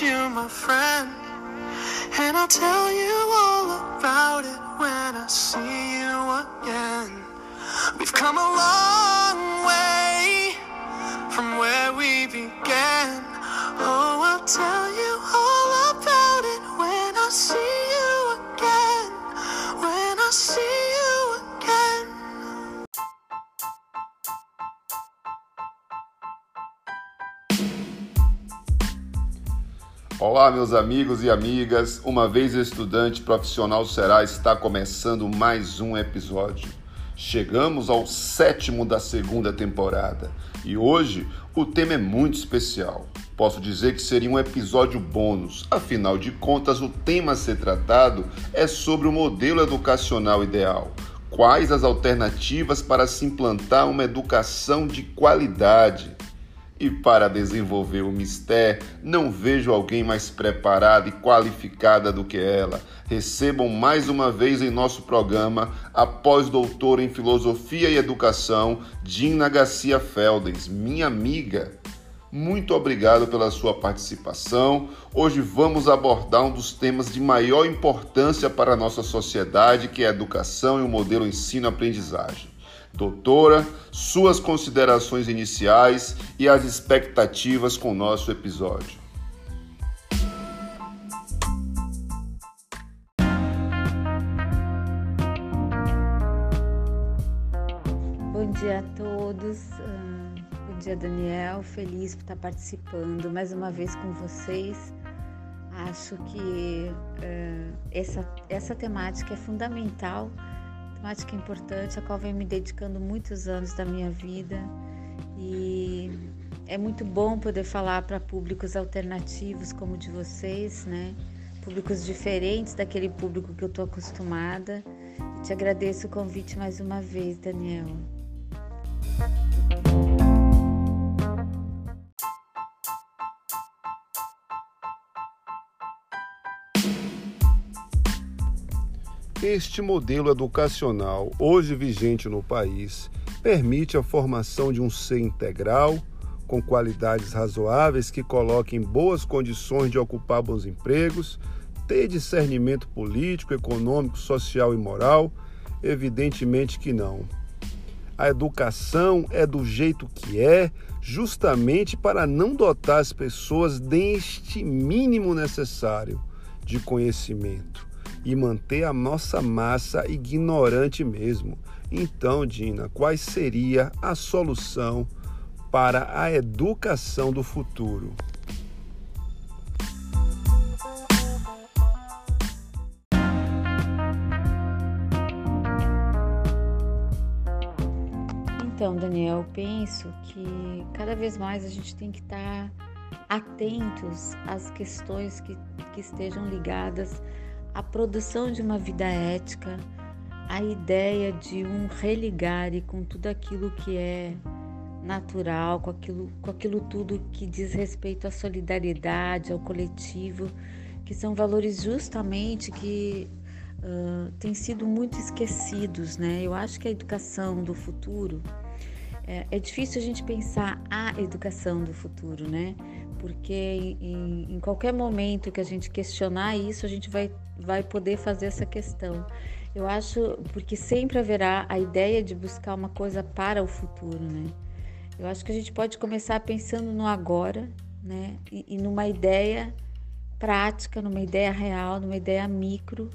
you, my friend. And I'll tell you all about it when I see you again. We've come a long Olá, meus amigos e amigas. Uma vez estudante profissional será está começando mais um episódio. Chegamos ao sétimo da segunda temporada e hoje o tema é muito especial. Posso dizer que seria um episódio bônus, afinal de contas, o tema a ser tratado é sobre o modelo educacional ideal. Quais as alternativas para se implantar uma educação de qualidade? E para desenvolver o mistério, não vejo alguém mais preparada e qualificada do que ela. Recebam mais uma vez em nosso programa a pós-doutora em Filosofia e Educação, Dina Garcia Feldens, minha amiga. Muito obrigado pela sua participação. Hoje vamos abordar um dos temas de maior importância para a nossa sociedade, que é a educação e o modelo ensino-aprendizagem. Doutora, suas considerações iniciais e as expectativas com o nosso episódio. Bom dia a todos. Ah, Bom dia, Daniel. Feliz por estar participando mais uma vez com vocês. Acho que ah, essa, essa temática é fundamental, temática importante, a qual venho me dedicando muitos anos da minha vida e é muito bom poder falar para públicos alternativos como o de vocês, né? Públicos diferentes daquele público que eu estou acostumada. Te agradeço o convite mais uma vez, Daniel. Este modelo educacional, hoje vigente no país, permite a formação de um ser integral, com qualidades razoáveis que coloque em boas condições de ocupar bons empregos, ter discernimento político, econômico, social e moral? Evidentemente que não. A educação é do jeito que é, justamente para não dotar as pessoas deste mínimo necessário de conhecimento e manter a nossa massa ignorante mesmo. Então, Dina, qual seria a solução para a educação do futuro? Então, Daniel, eu penso que cada vez mais a gente tem que estar atentos às questões que, que estejam ligadas à produção de uma vida ética, à ideia de um religare com tudo aquilo que é natural, com aquilo, com aquilo tudo que diz respeito à solidariedade, ao coletivo, que são valores justamente que uh, têm sido muito esquecidos, né? Eu acho que a educação do futuro é, é difícil a gente pensar a educação do futuro, né? Porque em, em qualquer momento que a gente questionar isso, a gente vai, vai poder fazer essa questão. Eu acho, porque sempre haverá a ideia de buscar uma coisa para o futuro, né? Eu acho que a gente pode começar pensando no agora, né? E, e numa ideia prática, numa ideia real, numa ideia micro,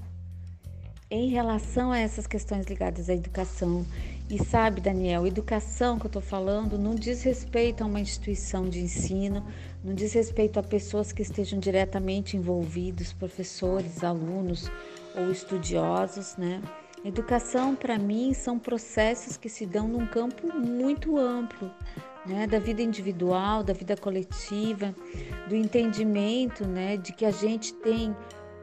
em relação a essas questões ligadas à educação. E sabe, Daniel, educação que eu estou falando não diz respeito a uma instituição de ensino, não diz respeito a pessoas que estejam diretamente envolvidos, professores, alunos ou estudiosos, né? Educação, para mim, são processos que se dão num campo muito amplo, né? Da vida individual, da vida coletiva, do entendimento, né? De que a gente tem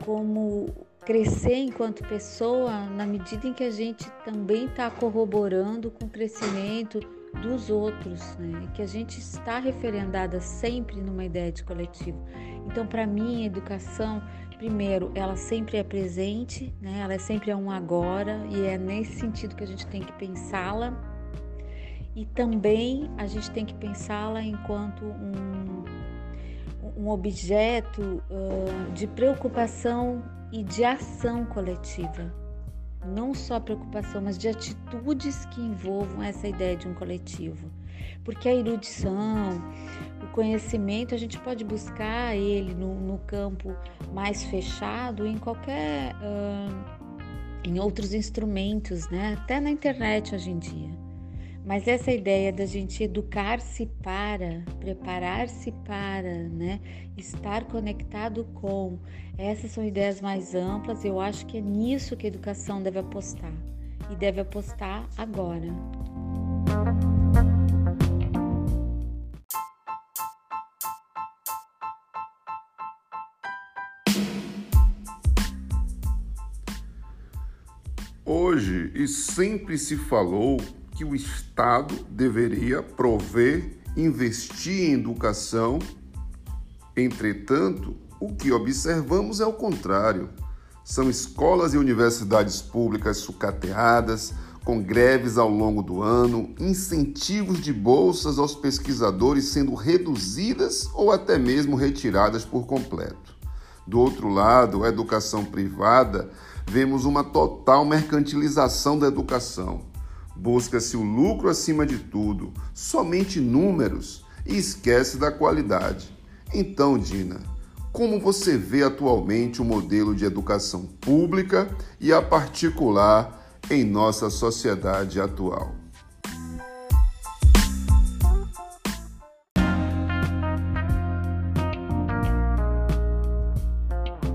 como crescer enquanto pessoa na medida em que a gente também está corroborando com o crescimento dos outros, né? que a gente está referendada sempre numa ideia de coletivo. Então, para mim, a educação, primeiro, ela sempre é presente, né? ela é sempre é um agora, e é nesse sentido que a gente tem que pensá-la. E também a gente tem que pensá-la enquanto um, um objeto uh, de preocupação e de ação coletiva. Não só preocupação, mas de atitudes que envolvam essa ideia de um coletivo. Porque a erudição, o conhecimento, a gente pode buscar ele no, no campo mais fechado, em qualquer. Uh, em outros instrumentos, né? Até na internet hoje em dia. Mas essa ideia da gente educar-se para, preparar-se para, né, estar conectado com, essas são ideias mais amplas. Eu acho que é nisso que a educação deve apostar e deve apostar agora. Hoje e sempre se falou que o Estado deveria prover, investir em educação. Entretanto, o que observamos é o contrário. São escolas e universidades públicas sucateadas, com greves ao longo do ano, incentivos de bolsas aos pesquisadores sendo reduzidas ou até mesmo retiradas por completo. Do outro lado, a educação privada, vemos uma total mercantilização da educação Busca-se o lucro acima de tudo, somente números e esquece da qualidade. Então, Dina, como você vê atualmente o modelo de educação pública e a particular em nossa sociedade atual?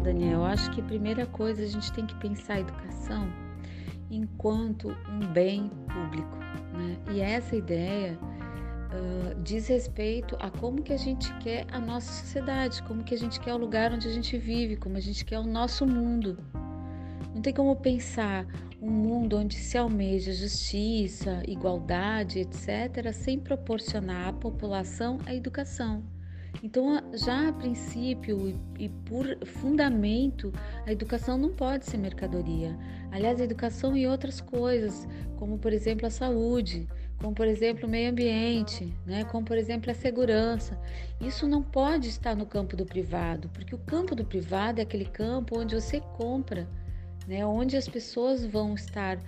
Daniel, acho que a primeira coisa a gente tem que pensar a educação enquanto um bem público. Né? E essa ideia uh, diz respeito a como que a gente quer a nossa sociedade, como que a gente quer o lugar onde a gente vive, como a gente quer o nosso mundo. Não tem como pensar um mundo onde se almeja justiça, igualdade, etc., sem proporcionar à população a educação. Então, já a princípio e por fundamento, a educação não pode ser mercadoria. Aliás, a educação e outras coisas, como por exemplo a saúde, como por exemplo o meio ambiente, né? como por exemplo a segurança. Isso não pode estar no campo do privado, porque o campo do privado é aquele campo onde você compra, né? onde as pessoas vão estar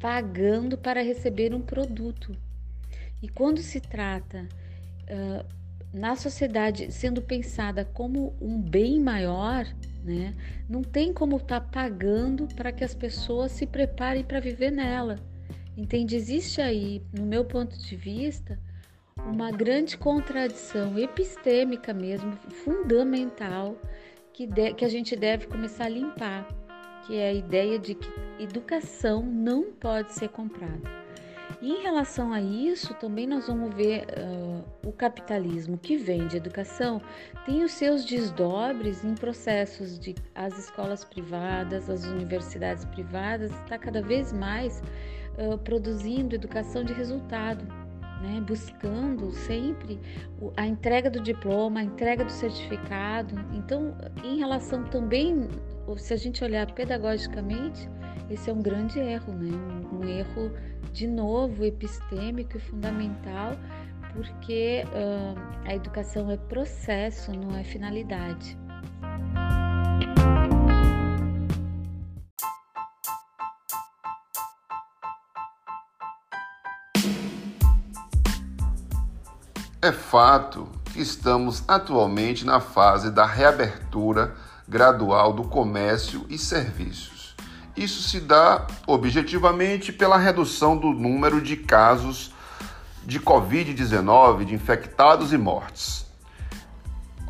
pagando para receber um produto. E quando se trata uh, na sociedade sendo pensada como um bem maior, né, não tem como estar tá pagando para que as pessoas se preparem para viver nela. Entende? Existe aí, no meu ponto de vista, uma grande contradição epistêmica mesmo, fundamental, que, de, que a gente deve começar a limpar, que é a ideia de que educação não pode ser comprada. Em relação a isso, também nós vamos ver uh, o capitalismo que vende educação tem os seus desdobres em processos de as escolas privadas, as universidades privadas, está cada vez mais uh, produzindo educação de resultado. Né, buscando sempre a entrega do diploma, a entrega do certificado. Então, em relação também, se a gente olhar pedagogicamente, esse é um grande erro, né? um, um erro de novo epistêmico e fundamental, porque uh, a educação é processo, não é finalidade. É fato que estamos atualmente na fase da reabertura gradual do comércio e serviços. Isso se dá objetivamente pela redução do número de casos de Covid-19, de infectados e mortes.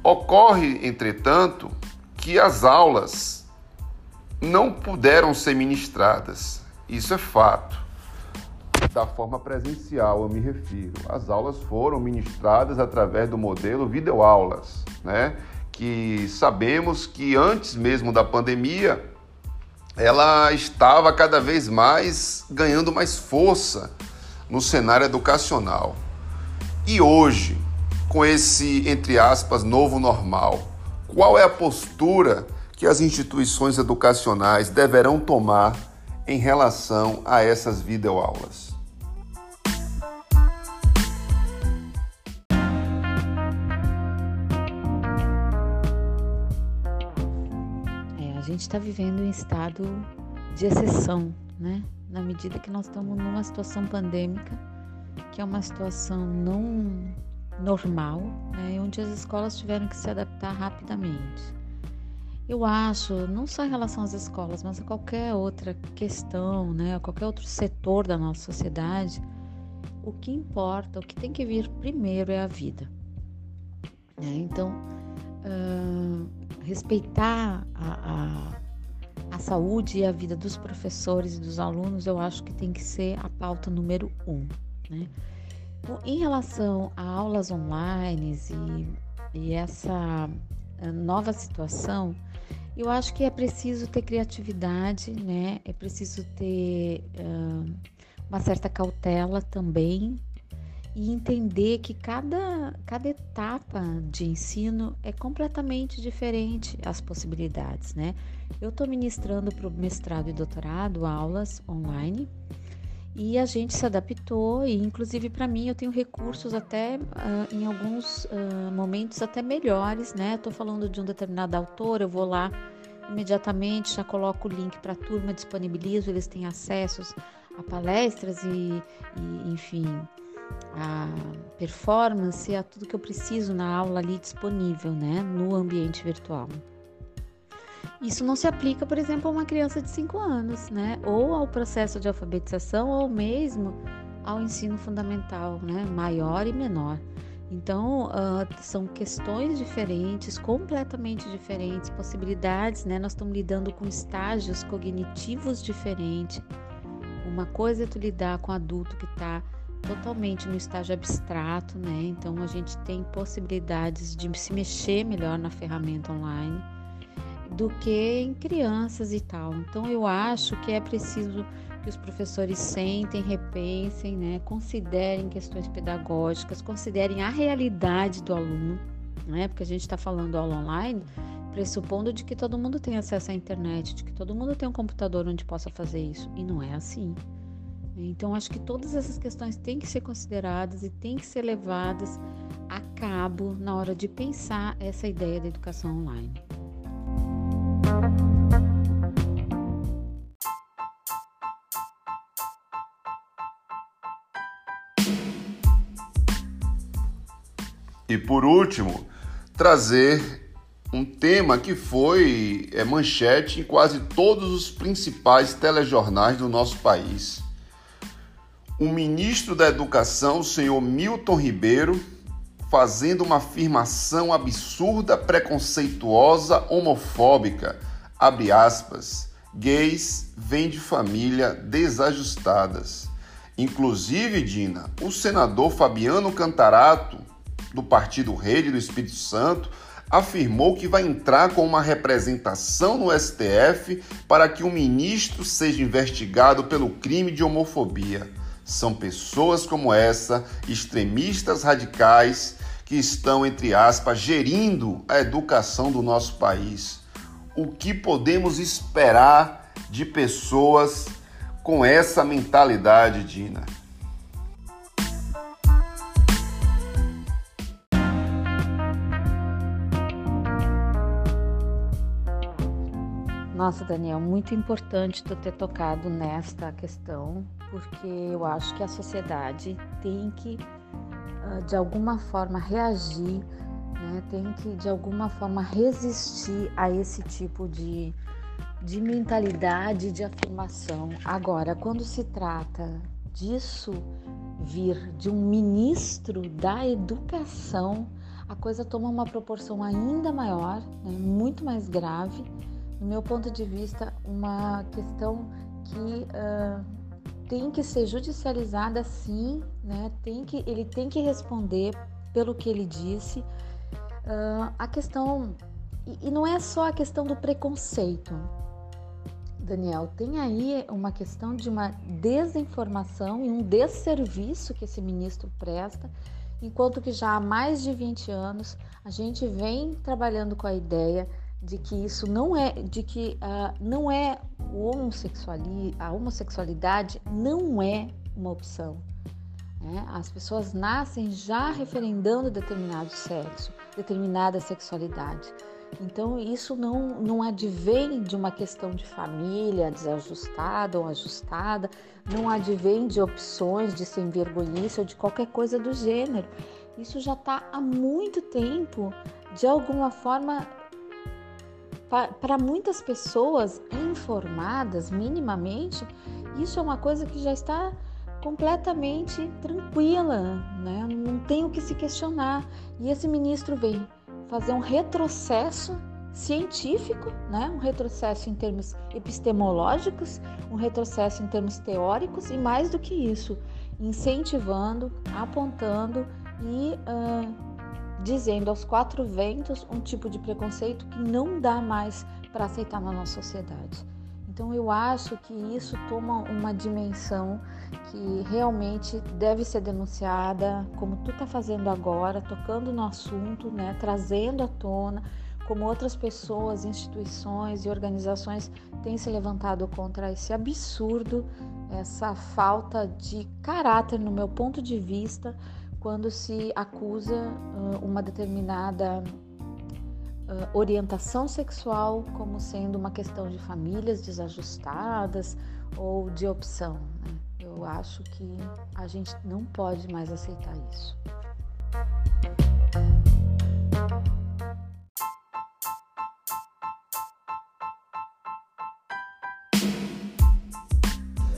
Ocorre, entretanto, que as aulas não puderam ser ministradas. Isso é fato. Da forma presencial, eu me refiro. As aulas foram ministradas através do modelo videoaulas, né? Que sabemos que antes mesmo da pandemia ela estava cada vez mais ganhando mais força no cenário educacional. E hoje, com esse, entre aspas, novo normal, qual é a postura que as instituições educacionais deverão tomar em relação a essas videoaulas? Gente está vivendo um estado de exceção, né? Na medida que nós estamos numa situação pandêmica, que é uma situação não normal, né? onde as escolas tiveram que se adaptar rapidamente. Eu acho, não só em relação às escolas, mas a qualquer outra questão, né? A qualquer outro setor da nossa sociedade, o que importa, o que tem que vir primeiro é a vida. Né? Então, respeitar a, a, a, saúde e a vida dos professores e dos alunos, eu acho que tem que ser a pauta número um. Né? Em relação a aulas online e, e essa nova situação, eu acho que é preciso ter criatividade, né? É preciso ter uh, uma certa cautela também e entender que cada, cada etapa de ensino é completamente diferente as possibilidades, né? Eu estou ministrando para o mestrado e doutorado aulas online e a gente se adaptou e inclusive para mim eu tenho recursos até uh, em alguns uh, momentos até melhores, né? Estou falando de um determinado autor, eu vou lá imediatamente, já coloco o link para a turma, disponibilizo, eles têm acessos a palestras e, e enfim a performance, a tudo que eu preciso na aula ali disponível, né, no ambiente virtual. Isso não se aplica, por exemplo, a uma criança de 5 anos, né, ou ao processo de alfabetização, ou mesmo ao ensino fundamental, né, maior e menor. Então, uh, são questões diferentes, completamente diferentes, possibilidades, né? Nós estamos lidando com estágios cognitivos diferentes. Uma coisa é tu lidar com adulto que está totalmente no estágio abstrato, né? Então a gente tem possibilidades de se mexer melhor na ferramenta online do que em crianças e tal. Então eu acho que é preciso que os professores sentem, repensem, né? Considerem questões pedagógicas, considerem a realidade do aluno, né? Porque a gente está falando aula online, pressupondo de que todo mundo tem acesso à internet, de que todo mundo tem um computador onde possa fazer isso. E não é assim. Então, acho que todas essas questões têm que ser consideradas e têm que ser levadas a cabo na hora de pensar essa ideia da educação online. E por último, trazer um tema que foi é, manchete em quase todos os principais telejornais do nosso país o ministro da Educação, o senhor Milton Ribeiro, fazendo uma afirmação absurda, preconceituosa, homofóbica. Abre aspas. Gays vêm de família desajustadas. Inclusive, Dina, o senador Fabiano Cantarato, do Partido Rede do Espírito Santo, afirmou que vai entrar com uma representação no STF para que o ministro seja investigado pelo crime de homofobia. São pessoas como essa, extremistas radicais, que estão, entre aspas, gerindo a educação do nosso país. O que podemos esperar de pessoas com essa mentalidade, Dina? Nossa, Daniel, muito importante tu ter tocado nesta questão, porque eu acho que a sociedade tem que, ah, de alguma forma, reagir, né? tem que, de alguma forma, resistir a esse tipo de, de mentalidade de afirmação. Agora, quando se trata disso vir de um ministro da educação, a coisa toma uma proporção ainda maior, né? muito mais grave. No meu ponto de vista, uma questão que uh, tem que ser judicializada sim, né? Tem que, ele tem que responder pelo que ele disse. Uh, a questão e, e não é só a questão do preconceito, Daniel, tem aí uma questão de uma desinformação e um desserviço que esse ministro presta, enquanto que já há mais de 20 anos a gente vem trabalhando com a ideia de que isso não é, de que uh, não é o homossexuali, a homossexualidade não é uma opção. Né? As pessoas nascem já referendando determinado sexo, determinada sexualidade. Então, isso não, não advém de uma questão de família desajustada ou ajustada, não advém de opções de sem vergonhice ou de qualquer coisa do gênero. Isso já está há muito tempo, de alguma forma, para muitas pessoas informadas minimamente, isso é uma coisa que já está completamente tranquila, né? não tem o que se questionar. E esse ministro vem fazer um retrocesso científico, né? um retrocesso em termos epistemológicos, um retrocesso em termos teóricos e mais do que isso, incentivando, apontando e uh, dizendo aos quatro ventos um tipo de preconceito que não dá mais para aceitar na nossa sociedade. Então eu acho que isso toma uma dimensão que realmente deve ser denunciada, como tu está fazendo agora, tocando no assunto, né, trazendo à tona, como outras pessoas, instituições e organizações têm se levantado contra esse absurdo, essa falta de caráter, no meu ponto de vista, quando se acusa uma determinada orientação sexual como sendo uma questão de famílias desajustadas ou de opção. Né? Eu acho que a gente não pode mais aceitar isso.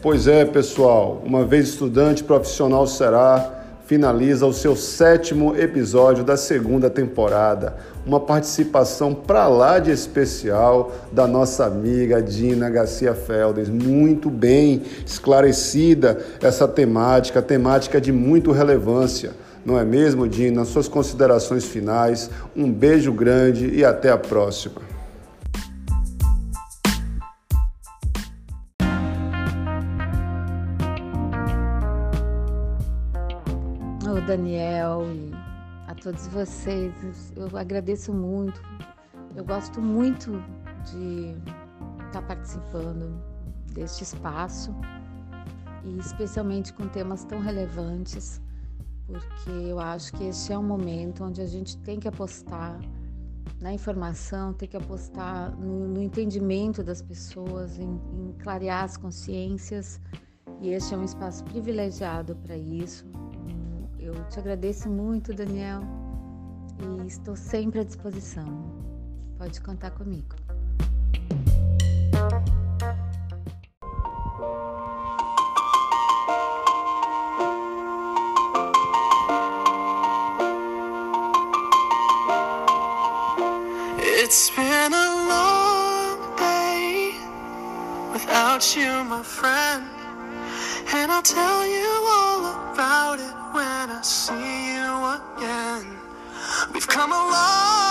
Pois é, pessoal, uma vez estudante profissional será finaliza o seu sétimo episódio da segunda temporada. Uma participação para lá de especial da nossa amiga Dina Garcia Feldes. Muito bem esclarecida essa temática, temática de muito relevância. Não é mesmo, Dina? Suas considerações finais. Um beijo grande e até a próxima. Daniel e a todos vocês. Eu agradeço muito. Eu gosto muito de estar participando deste espaço e especialmente com temas tão relevantes, porque eu acho que este é um momento onde a gente tem que apostar na informação, tem que apostar no, no entendimento das pessoas, em, em clarear as consciências, e este é um espaço privilegiado para isso. Te agradeço muito, Daniel, e estou sempre à disposição. Pode contar comigo. It's been a long day without you, my friend, and I'll tell you see you again. We've come a long